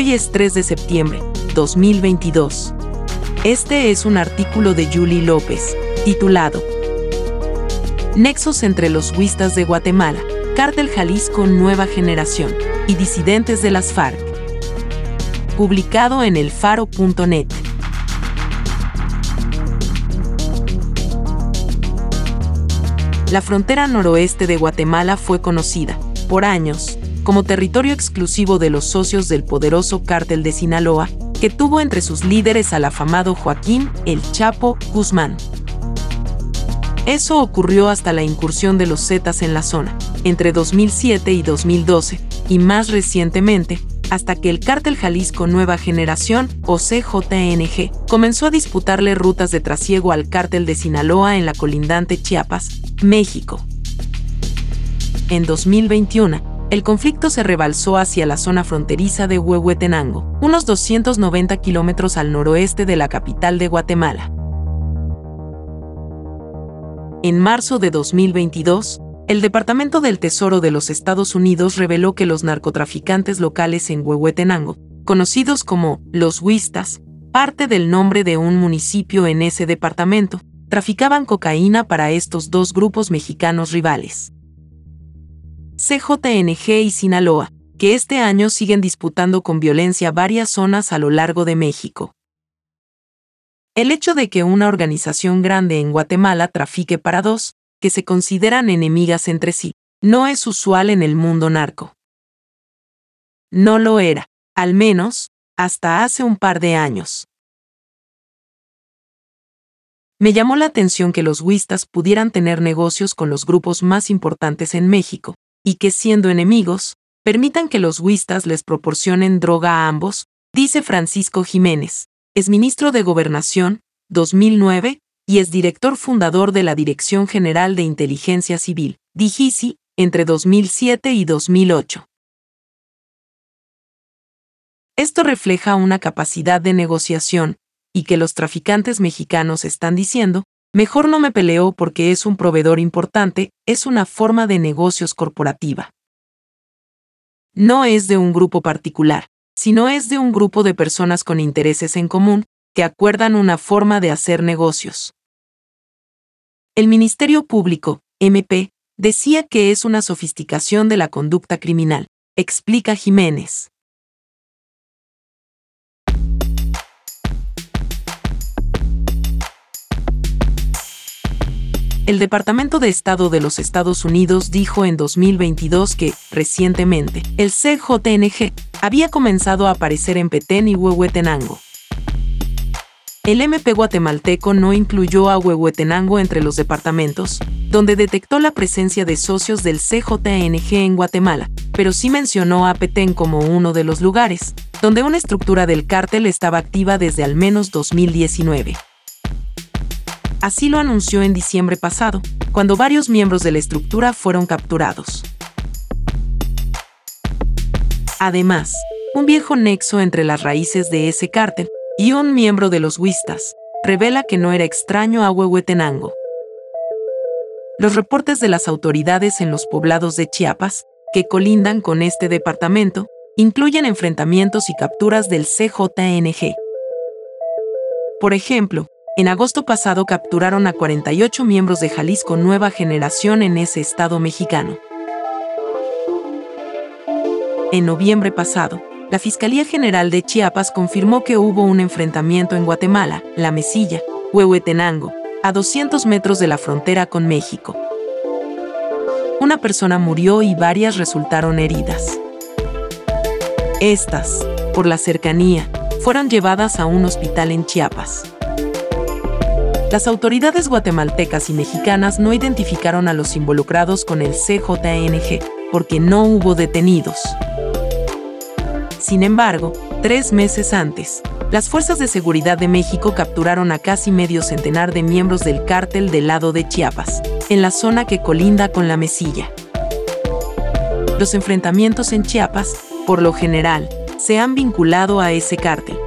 Hoy es 3 de septiembre, 2022. Este es un artículo de Julie López, titulado Nexos entre los huistas de Guatemala, Cártel Jalisco Nueva Generación y disidentes de las FARC. Publicado en elfaro.net. La frontera noroeste de Guatemala fue conocida, por años, como territorio exclusivo de los socios del poderoso cártel de Sinaloa, que tuvo entre sus líderes al afamado Joaquín El Chapo Guzmán. Eso ocurrió hasta la incursión de los Zetas en la zona, entre 2007 y 2012, y más recientemente, hasta que el cártel Jalisco Nueva Generación, o CJNG, comenzó a disputarle rutas de trasiego al cártel de Sinaloa en la colindante Chiapas, México. En 2021, el conflicto se rebalsó hacia la zona fronteriza de Huehuetenango, unos 290 kilómetros al noroeste de la capital de Guatemala. En marzo de 2022, el Departamento del Tesoro de los Estados Unidos reveló que los narcotraficantes locales en Huehuetenango, conocidos como los Huistas, parte del nombre de un municipio en ese departamento, traficaban cocaína para estos dos grupos mexicanos rivales. CJNG y Sinaloa, que este año siguen disputando con violencia varias zonas a lo largo de México. El hecho de que una organización grande en Guatemala trafique para dos, que se consideran enemigas entre sí, no es usual en el mundo narco. No lo era, al menos, hasta hace un par de años. Me llamó la atención que los huistas pudieran tener negocios con los grupos más importantes en México, y que siendo enemigos, permitan que los huistas les proporcionen droga a ambos, dice Francisco Jiménez, es ministro de Gobernación, 2009, y es director fundador de la Dirección General de Inteligencia Civil, DIGICI, entre 2007 y 2008. Esto refleja una capacidad de negociación, y que los traficantes mexicanos están diciendo, Mejor no me peleo porque es un proveedor importante, es una forma de negocios corporativa. No es de un grupo particular, sino es de un grupo de personas con intereses en común, que acuerdan una forma de hacer negocios. El Ministerio Público, MP, decía que es una sofisticación de la conducta criminal, explica Jiménez. El Departamento de Estado de los Estados Unidos dijo en 2022 que, recientemente, el CJNG había comenzado a aparecer en Petén y Huehuetenango. El MP guatemalteco no incluyó a Huehuetenango entre los departamentos, donde detectó la presencia de socios del CJNG en Guatemala, pero sí mencionó a Petén como uno de los lugares, donde una estructura del cártel estaba activa desde al menos 2019. Así lo anunció en diciembre pasado, cuando varios miembros de la estructura fueron capturados. Además, un viejo nexo entre las raíces de ese cártel y un miembro de los Huistas revela que no era extraño a Huehuetenango. Los reportes de las autoridades en los poblados de Chiapas, que colindan con este departamento, incluyen enfrentamientos y capturas del CJNG. Por ejemplo, en agosto pasado capturaron a 48 miembros de Jalisco Nueva Generación en ese estado mexicano. En noviembre pasado, la Fiscalía General de Chiapas confirmó que hubo un enfrentamiento en Guatemala, La Mesilla, Huehuetenango, a 200 metros de la frontera con México. Una persona murió y varias resultaron heridas. Estas, por la cercanía, fueron llevadas a un hospital en Chiapas. Las autoridades guatemaltecas y mexicanas no identificaron a los involucrados con el CJNG, porque no hubo detenidos. Sin embargo, Tres meses antes, las fuerzas de seguridad de México capturaron a casi medio centenar de miembros del cártel del lado de Chiapas, en la zona que colinda con la Mesilla. Los enfrentamientos en Chiapas, por lo general, se han vinculado a ese cártel.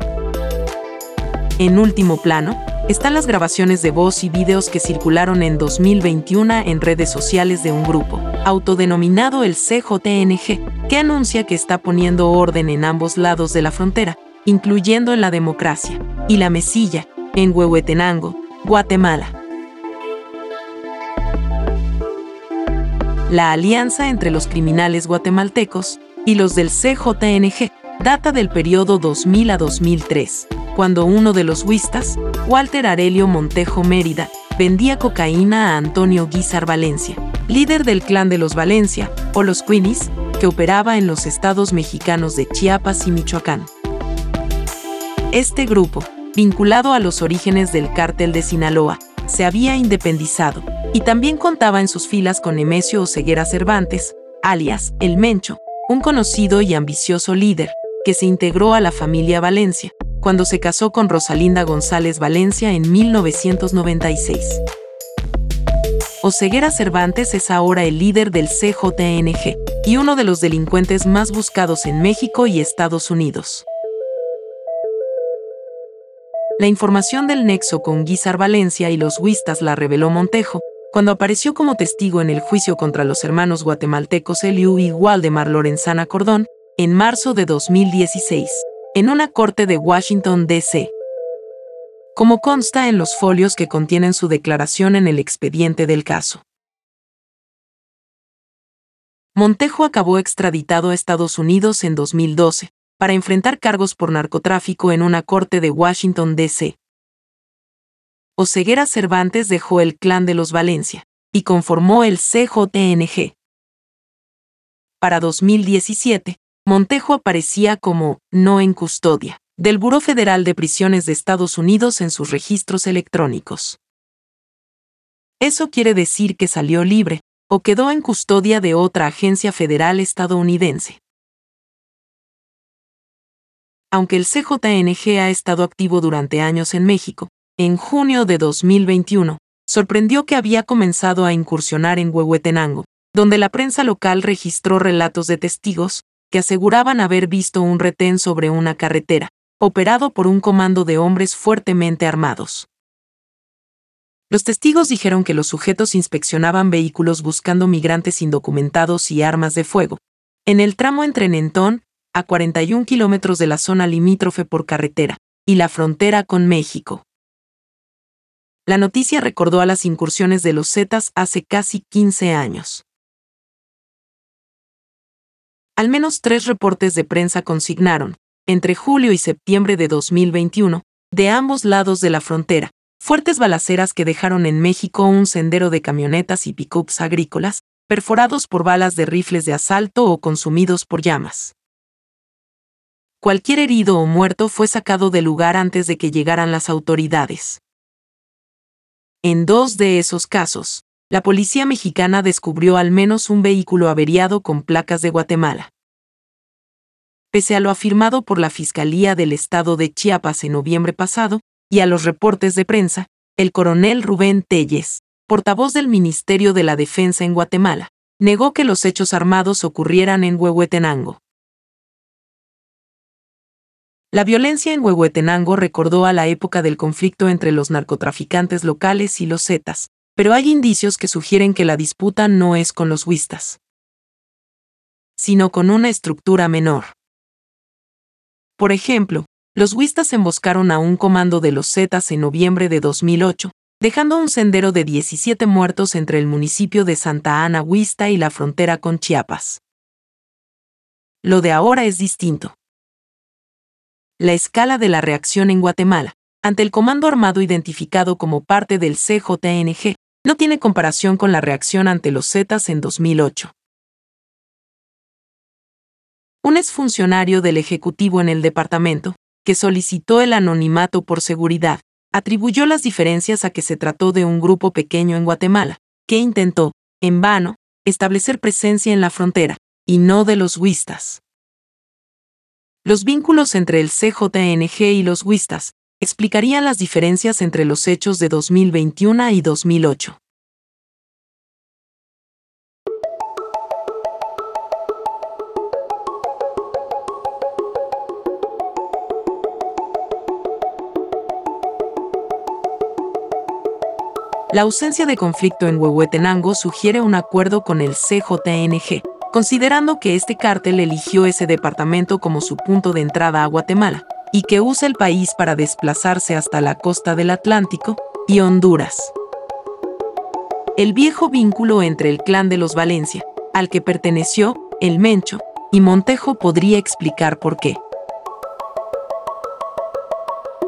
En último plano, están las grabaciones de voz y videos que circularon en 2021 en redes sociales de un grupo, autodenominado el CJNG, que anuncia que está poniendo orden en ambos lados de la frontera, incluyendo en la democracia, y la mesilla, en Huehuetenango, Guatemala. La alianza entre los criminales guatemaltecos y los del CJNG data del periodo 2000 a 2003, cuando uno de los huistas, Walter Arelio Montejo Mérida, vendía cocaína a Antonio Guizar Valencia, líder del clan de los Valencia, o los Queenies, que operaba en los estados mexicanos de Chiapas y Michoacán. Este grupo, vinculado a los orígenes del cártel de Sinaloa, se había independizado y también contaba en sus filas con Nemesio Oseguera Cervantes, alias El Mencho, un conocido y ambicioso líder que se integró a la familia Valencia cuando se casó con Rosalinda González Valencia en 1996. Oseguera Cervantes es ahora el líder del CJNG y uno de los delincuentes más buscados en México y Estados Unidos. La información del nexo con Guizar Valencia y los Huistas la reveló Montejo, cuando apareció como testigo en el juicio contra los hermanos guatemaltecos Eliu y Waldemar Lorenzana Cordón, en marzo de 2016, en una corte de Washington, D.C. Como consta en los folios que contienen su declaración en el expediente del caso. Montejo acabó extraditado a Estados Unidos en 2012, para enfrentar cargos por narcotráfico en una corte de Washington, D.C. Oseguera Cervantes dejó el clan de los Valencia y conformó el CJNG. Para 2017, Montejo aparecía como no en custodia del Buró Federal de Prisiones de Estados Unidos en sus registros electrónicos. Eso quiere decir que salió libre o quedó en custodia de otra agencia federal estadounidense. Aunque el CJNG ha estado activo durante años en México, en junio de 2021, sorprendió que había comenzado a incursionar en Huehuetenango, donde la prensa local registró relatos de testigos que aseguraban haber visto un retén sobre una carretera, operado por un comando de hombres fuertemente armados. Los testigos dijeron que los sujetos inspeccionaban vehículos buscando migrantes indocumentados y armas de fuego. En el tramo entre Nentón a 41 kilómetros de la zona limítrofe por carretera, y la frontera con México. La noticia recordó a las incursiones de los Zetas hace casi 15 años. Al menos tres reportes de prensa consignaron, entre julio y septiembre de 2021, de ambos lados de la frontera, fuertes balaceras que dejaron en México un sendero de camionetas y pickups agrícolas, perforados por balas de rifles de asalto o consumidos por llamas cualquier herido o muerto fue sacado del lugar antes de que llegaran las autoridades. En dos de esos casos, la policía mexicana descubrió al menos un vehículo averiado con placas de Guatemala. Pese a lo afirmado por la Fiscalía del Estado de Chiapas en noviembre pasado, y a los reportes de prensa, el coronel Rubén Telles, portavoz del Ministerio de la Defensa en Guatemala, negó que los hechos armados ocurrieran en Huehuetenango. La violencia en Huehuetenango recordó a la época del conflicto entre los narcotraficantes locales y los Zetas, pero hay indicios que sugieren que la disputa no es con los Huistas, sino con una estructura menor. Por ejemplo, los Huistas emboscaron a un comando de los Zetas en noviembre de 2008, dejando un sendero de 17 muertos entre el municipio de Santa Ana Huista y la frontera con Chiapas. Lo de ahora es distinto la escala de la reacción en Guatemala, ante el comando armado identificado como parte del CJNG, no tiene comparación con la reacción ante los Zetas en 2008. Un exfuncionario del Ejecutivo en el departamento, que solicitó el anonimato por seguridad, atribuyó las diferencias a que se trató de un grupo pequeño en Guatemala, que intentó, en vano, establecer presencia en la frontera, y no de los huistas. los vínculos entre el CJNG y los Wistas explicarían las diferencias entre los hechos de 2021 y 2008. La ausencia de conflicto en Huehuetenango sugiere un acuerdo con el CJNG, considerando que este cártel eligió ese departamento como su punto de entrada a Guatemala y que usa el país para desplazarse hasta la costa del Atlántico y Honduras. El viejo vínculo entre el clan de los Valencia, al que perteneció el Mencho, y Montejo podría explicar por qué.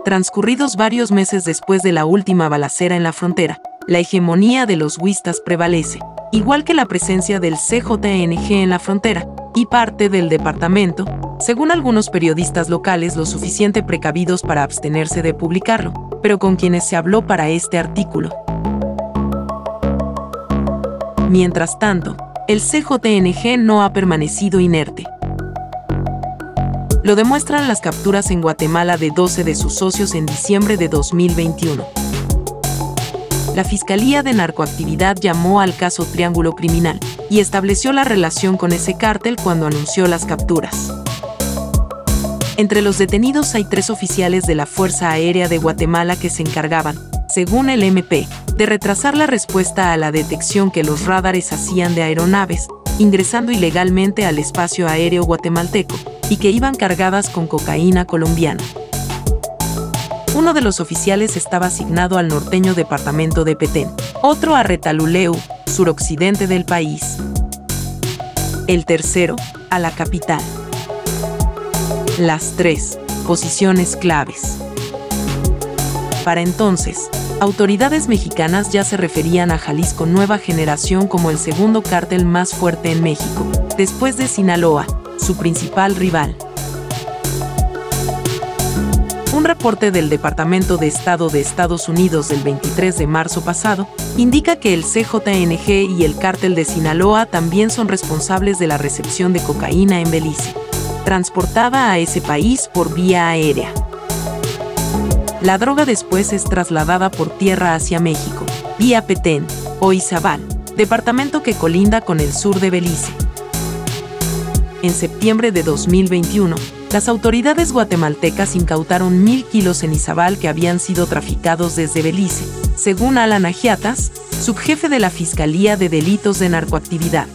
Transcurridos varios meses después de la última balacera en la frontera, la hegemonía de los huistas prevalece, igual que la presencia del CJNG en la frontera y parte del departamento, según algunos periodistas locales lo suficiente precavidos para abstenerse de publicarlo, pero con quienes se habló para este artículo. Mientras tanto, el CJNG no ha permanecido inerte. Lo demuestran las capturas en Guatemala de 12 de sus socios en diciembre de 2021 la Fiscalía de Narcoactividad llamó al caso Triángulo Criminal y estableció la relación con ese cártel cuando anunció las capturas. Entre los detenidos hay tres oficiales de la Fuerza Aérea de Guatemala que se encargaban, según el MP, de retrasar la respuesta a la detección que los radares hacían de aeronaves, ingresando ilegalmente al espacio aéreo guatemalteco, y que iban cargadas con cocaína colombiana. Uno de los oficiales estaba asignado al norteño departamento de Petén, otro a Retaluleu, suroccidente del país. El tercero, a la capital. Las tres, posiciones claves. Para entonces, autoridades mexicanas ya se referían a Jalisco Nueva Generación como el segundo cártel más fuerte en México, después de Sinaloa, su principal rival. Un reporte del Departamento de Estado de Estados Unidos del 23 de marzo pasado indica que el CJNG y el cártel de Sinaloa también son responsables de la recepción de cocaína en Belice, transportada a ese país por vía aérea. La droga después es trasladada por tierra hacia México, vía Petén o Izabal, departamento que colinda con el sur de Belice. En septiembre de 2021, las autoridades guatemaltecas incautaron mil kilos en Izabal que habían sido traficados desde Belice, según Alan Agiatas, subjefe de la Fiscalía de Delitos de Narcoactividad.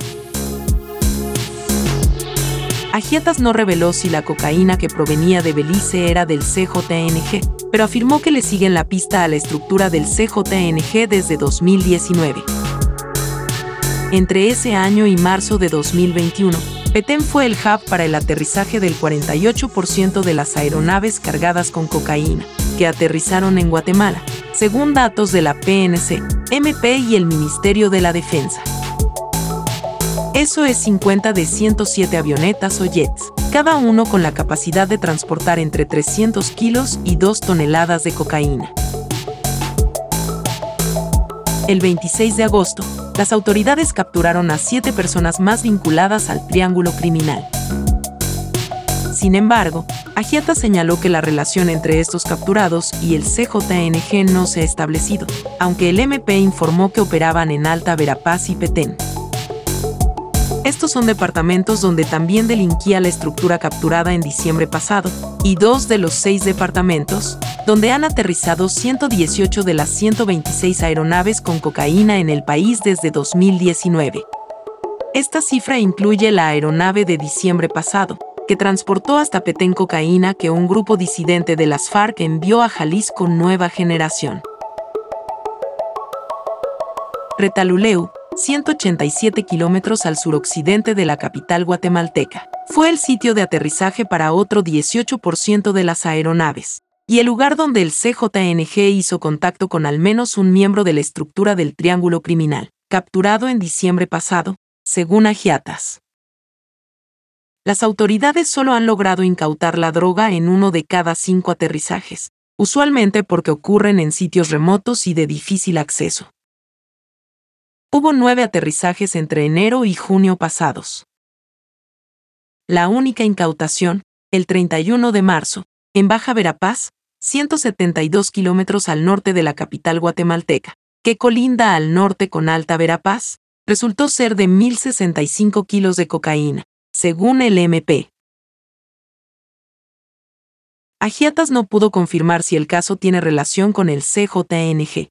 Agiatas no reveló si la cocaína que provenía de Belice era del CJNG, pero afirmó que le siguen la pista a la estructura del CJNG desde 2019. Entre ese año y marzo de 2021, Petén fue el hub para el aterrizaje del 48% de las aeronaves cargadas con cocaína, que aterrizaron en Guatemala, según datos de la PNC, MP y el Ministerio de la Defensa. Eso es 50 de 107 avionetas o jets, cada uno con la capacidad de transportar entre 300 kilos y 2 toneladas de cocaína. El 26 de agosto, las autoridades capturaron a siete personas más vinculadas al triángulo criminal. Sin embargo, Agiata señaló que la relación entre estos capturados y el CJNG no se ha establecido, aunque el MP informó que operaban en Alta Verapaz y Petén. Estos son departamentos donde también delinquía la estructura capturada en diciembre pasado, y dos de los seis departamentos, donde han aterrizado 118 de las 126 aeronaves con cocaína en el país desde 2019. Esta cifra incluye la aeronave de diciembre pasado, que transportó hasta Petén cocaína que un grupo disidente de las FARC envió a Jalisco Nueva Generación. Retaluleu, 187 kilómetros al suroccidente de la capital guatemalteca. Fue el sitio de aterrizaje para otro 18% de las aeronaves, y el lugar donde el CJNG hizo contacto con al menos un miembro de la estructura del Triángulo Criminal, capturado en diciembre pasado, según Agiatas. Las autoridades solo han logrado incautar la droga en uno de cada cinco aterrizajes, usualmente porque ocurren en sitios remotos y de difícil acceso. Hubo nueve aterrizajes entre enero y junio pasados. La única incautación el 31 de marzo, en Baja Verapaz, 172 kilómetros al norte de la capital guatemalteca, que colinda al norte con Alta Verapaz, resultó ser de 1.065 kilos de cocaína, según el MP. Agiatas no pudo confirmar si el caso tiene relación con el CJNG.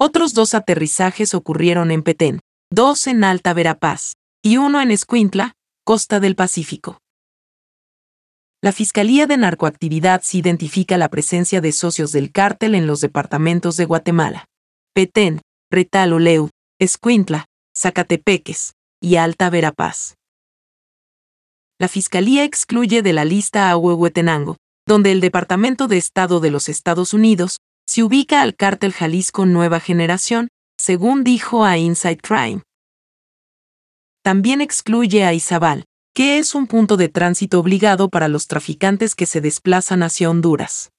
Otros dos aterrizajes ocurrieron en Petén, dos en Alta Verapaz y uno en Escuintla, costa del Pacífico. La Fiscalía de Narcoactividad sí identifica la presencia de socios del cártel en los departamentos de Guatemala, Petén, Retal Escuintla, Zacatepeques y Alta Verapaz. La Fiscalía excluye de la lista a Huehuetenango, donde el Departamento de Estado de los Estados Unidos se ubica al cártel Jalisco Nueva Generación, según dijo a Inside Crime. También excluye a Izabal, que es un punto de tránsito obligado para los traficantes que se desplazan hacia Honduras.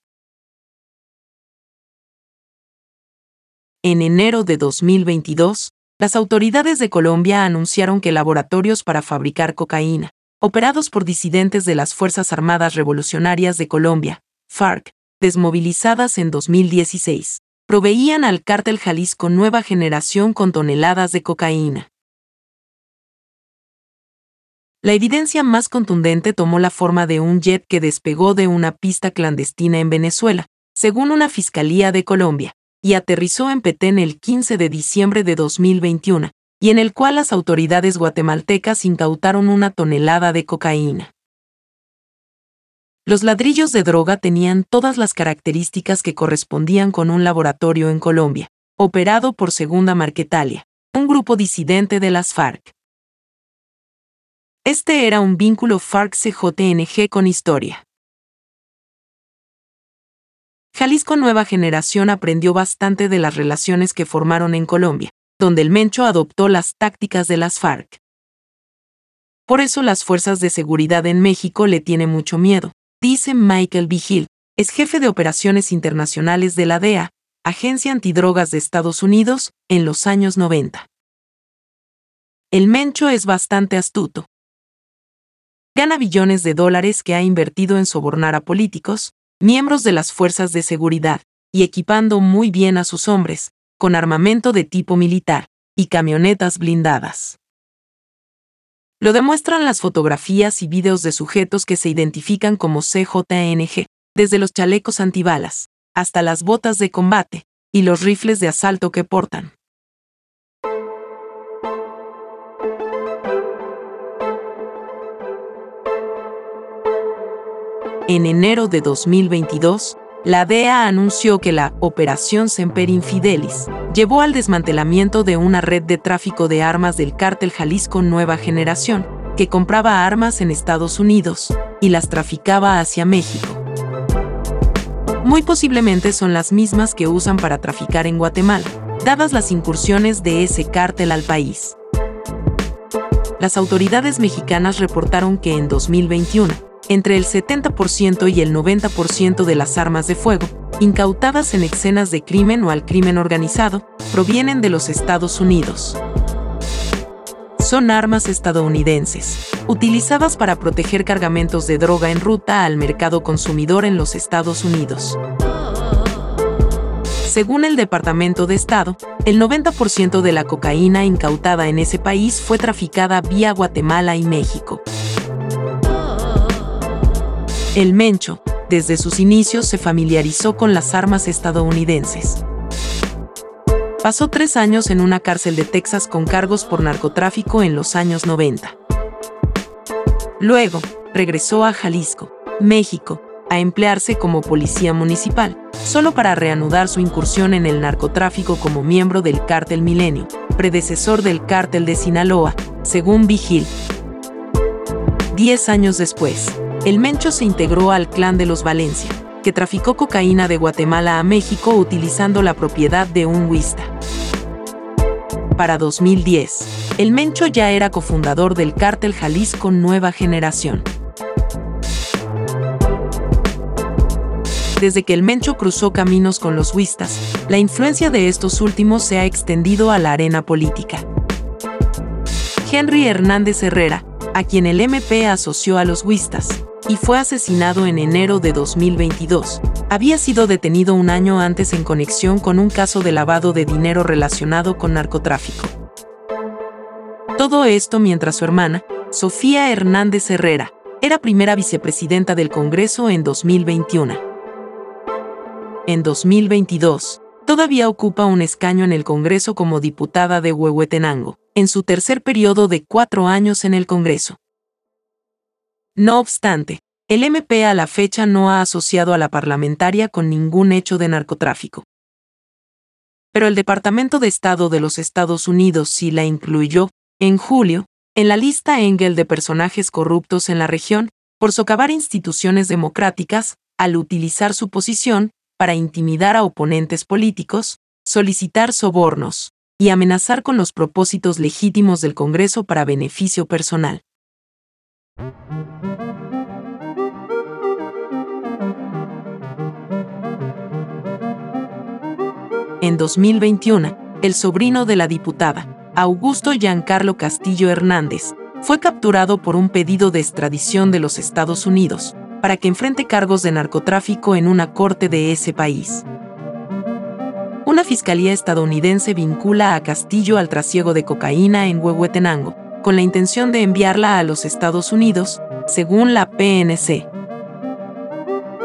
En enero de 2022, las autoridades de Colombia anunciaron que laboratorios para fabricar cocaína, operados por disidentes de las Fuerzas Armadas Revolucionarias de Colombia, FARC, desmovilizadas en 2016, proveían al cártel Jalisco Nueva Generación con toneladas de cocaína. La evidencia más contundente tomó la forma de un jet que despegó de una pista clandestina en Venezuela, según una fiscalía de Colombia, y aterrizó en Petén el 15 de diciembre de 2021, y en el cual las autoridades guatemaltecas incautaron una tonelada de cocaína. Los ladrillos de droga tenían todas las características que correspondían con un laboratorio en Colombia, operado por Segunda Marquetalia, un grupo disidente de las FARC. Este era un vínculo FARC-CJNG con historia. Jalisco Nueva Generación aprendió bastante de las relaciones que formaron en Colombia, donde el Mencho adoptó las tácticas de las FARC. Por eso las fuerzas de seguridad en México le tienen mucho miedo, dice Michael Vigil, es jefe de operaciones internacionales de la DEA, Agencia Antidrogas de Estados Unidos, en los años 90. El Mencho es bastante astuto. Gana billones de dólares que ha invertido en sobornar a políticos, miembros de las fuerzas de seguridad, y equipando muy bien a sus hombres, con armamento de tipo militar, y camionetas blindadas. Lo demuestran las fotografías y videos de sujetos que se identifican como CJNG, desde los chalecos antibalas, hasta las botas de combate, y los rifles de asalto que portan. En enero de 2022, la DEA anunció que la Operación Semper Infidelis llevó al desmantelamiento de una red de tráfico de armas del cártel Jalisco Nueva Generación, que compraba armas en Estados Unidos y las traficaba hacia México. Muy posiblemente son las mismas que usan para traficar en Guatemala, dadas las incursiones de ese cártel al país. Las autoridades mexicanas reportaron que en 2021, entre el 70% y el 90% de las armas de fuego, incautadas en escenas de crimen o al crimen organizado, provienen de los Estados Unidos. Son armas estadounidenses, utilizadas para proteger cargamentos de droga en ruta al mercado consumidor en los Estados Unidos. Según el Departamento de Estado, el 90% de la cocaína incautada en ese país fue traficada vía Guatemala y México. El Mencho, desde sus inicios, se familiarizó con las armas estadounidenses. Pasó tres años en una cárcel de Texas con cargos por narcotráfico en los años 90. Luego, regresó a Jalisco, México, a emplearse como policía municipal, solo para reanudar su incursión en el narcotráfico como miembro del Cártel Milenio, predecesor del Cártel de Sinaloa, según Vigil. Diez años después, el Mencho se integró al clan de los Valencia, que traficó cocaína de Guatemala a México utilizando la propiedad de un huista. Para 2010, el Mencho ya era cofundador del cártel Jalisco Nueva Generación. Desde que el Mencho cruzó caminos con los huistas, la influencia de estos últimos se ha extendido a la arena política. Henry Hernández Herrera, a quien el MP asoció a los huistas, y fue asesinado en enero de 2022. Había sido detenido un año antes en conexión con un caso de lavado de dinero relacionado con narcotráfico. Todo esto mientras su hermana, Sofía Hernández Herrera, era primera vicepresidenta del Congreso en 2021. En 2022, todavía ocupa un escaño en el Congreso como diputada de Huehuetenango, en su tercer periodo de cuatro años en el Congreso. No obstante, el MP a la fecha no ha asociado a la parlamentaria con ningún hecho de narcotráfico. Pero el Departamento de Estado de los Estados Unidos sí la incluyó, en julio, en la lista Engel de personajes corruptos en la región, por socavar instituciones democráticas, al utilizar su posición para intimidar a oponentes políticos, solicitar sobornos y amenazar con los propósitos legítimos del Congreso para beneficio personal. En 2021, el sobrino de la diputada, Augusto Giancarlo Castillo Hernández, fue capturado por un pedido de extradición de los Estados Unidos para que enfrente cargos de narcotráfico en una corte de ese país. Una fiscalía estadounidense vincula a Castillo al trasiego de cocaína en Huehuetenango, con la intención de enviarla a los Estados Unidos, según la PNC.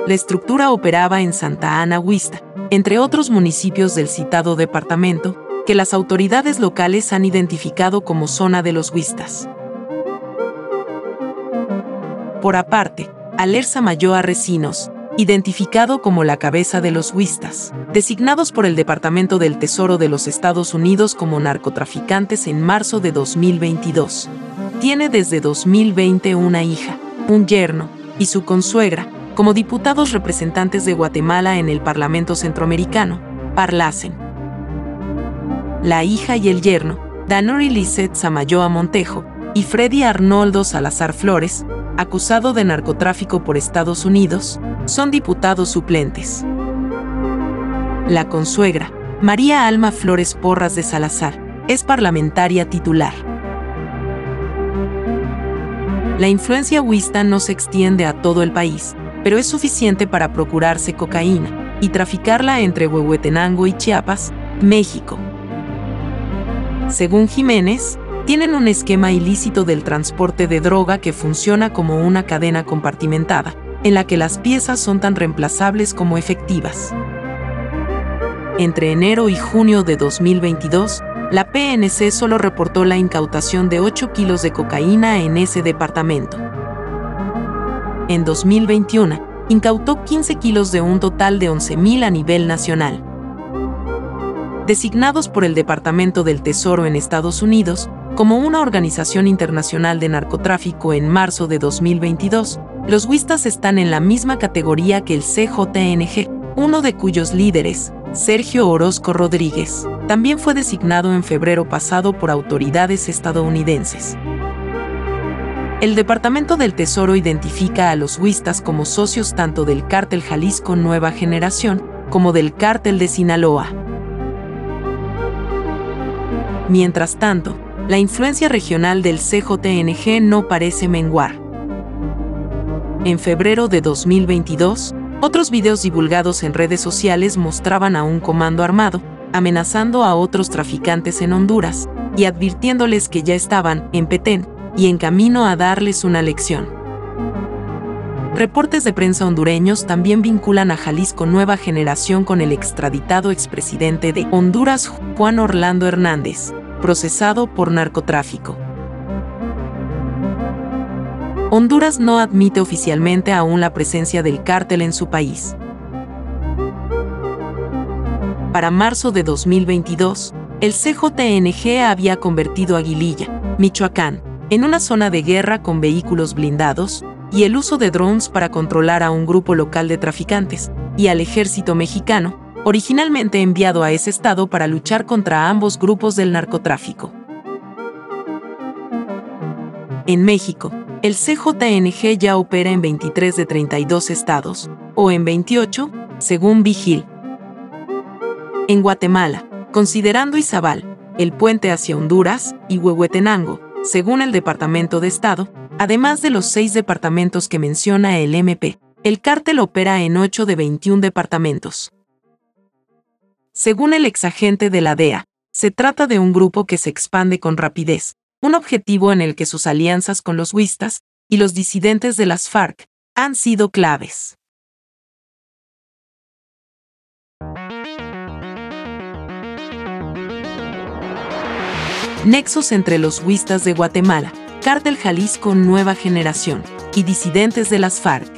La estructura operaba en Santa Ana Huista, entre otros municipios del citado departamento, que las autoridades locales han identificado como zona de los Huistas. Por aparte, Alerza Mayoa Recinos, identificado como la cabeza de los Huistas, designados por el Departamento del Tesoro de los Estados Unidos como narcotraficantes en marzo de 2022. Tiene desde 2020 una hija, un yerno y su consuegra, como diputados representantes de Guatemala en el Parlamento Centroamericano, Parlacen. La hija y el yerno, Danori Lisset Samayoa Montejo y Freddy Arnoldo Salazar Flores, acusado de narcotráfico por Estados Unidos, son diputados suplentes. La consuegra, María Alma Flores Porras de Salazar, es parlamentaria titular. La influencia huista no se extiende a todo el país, pero es suficiente para procurarse cocaína y traficarla entre Huehuetenango y Chiapas, México. Según Jiménez, tienen un esquema ilícito del transporte de droga que funciona como una cadena compartimentada, en la que las piezas son tan reemplazables como efectivas. Entre enero y junio de 2022, la PNC solo reportó la incautación de 8 kilos de cocaína en ese departamento. En 2021, incautó 15 kilos de un total de 11.000 a nivel nacional. Designados por el Departamento del Tesoro en Estados Unidos, como una organización internacional de narcotráfico en marzo de 2022, los Wistas están en la misma categoría que el CJNG, uno de cuyos líderes, Sergio Orozco Rodríguez, también fue designado en febrero pasado por autoridades estadounidenses. El Departamento del Tesoro identifica a los Wistas como socios tanto del cártel Jalisco Nueva Generación como del cártel de Sinaloa. Mientras tanto, la influencia regional del CJNG no parece menguar. En febrero de 2022, otros videos divulgados en redes sociales mostraban a un comando armado, amenazando a otros traficantes en Honduras y advirtiéndoles que ya estaban en Petén y en camino a darles una lección. Reportes de prensa hondureños también vinculan a Jalisco Nueva Generación con el extraditado expresidente de Honduras, Juan Orlando Hernández, procesado por narcotráfico. Honduras no admite oficialmente aún la presencia del cártel en su país. Para marzo de 2022, el CJNG había convertido Aguililla, Michoacán, en una zona de guerra con vehículos blindados y el uso de drones para controlar a un grupo local de traficantes y al ejército mexicano, originalmente enviado a ese estado para luchar contra ambos grupos del narcotráfico. En México, el CJNG ya opera en 23 de 32 estados, o en 28, según Vigil. En Guatemala, considerando Izabal, el puente hacia Honduras y Huehuetenango, Según el Departamento de Estado, además de los seis departamentos que menciona el MP, el cártel opera en 8 de 21 departamentos. Según el exagente de la DEA, se trata de un grupo que se expande con rapidez, un objetivo en el que sus alianzas con los huistas y los disidentes de las FARC han sido claves. Nexos entre los huistas de Guatemala, Cártel Jalisco Nueva Generación y disidentes de las FARC.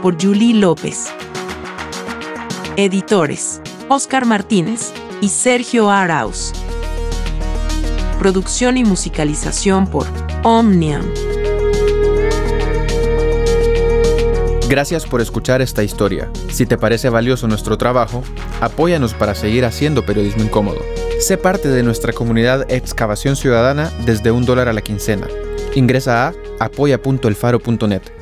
Por Julie López. Editores: Oscar Martínez y Sergio Arauz. Producción y musicalización por Omnium. Gracias por escuchar esta historia. Si te parece valioso nuestro trabajo, apóyanos para seguir haciendo periodismo incómodo. Sé parte de nuestra comunidad Excavación Ciudadana desde un dólar a la quincena. Ingresa a apoya.elfaro.net.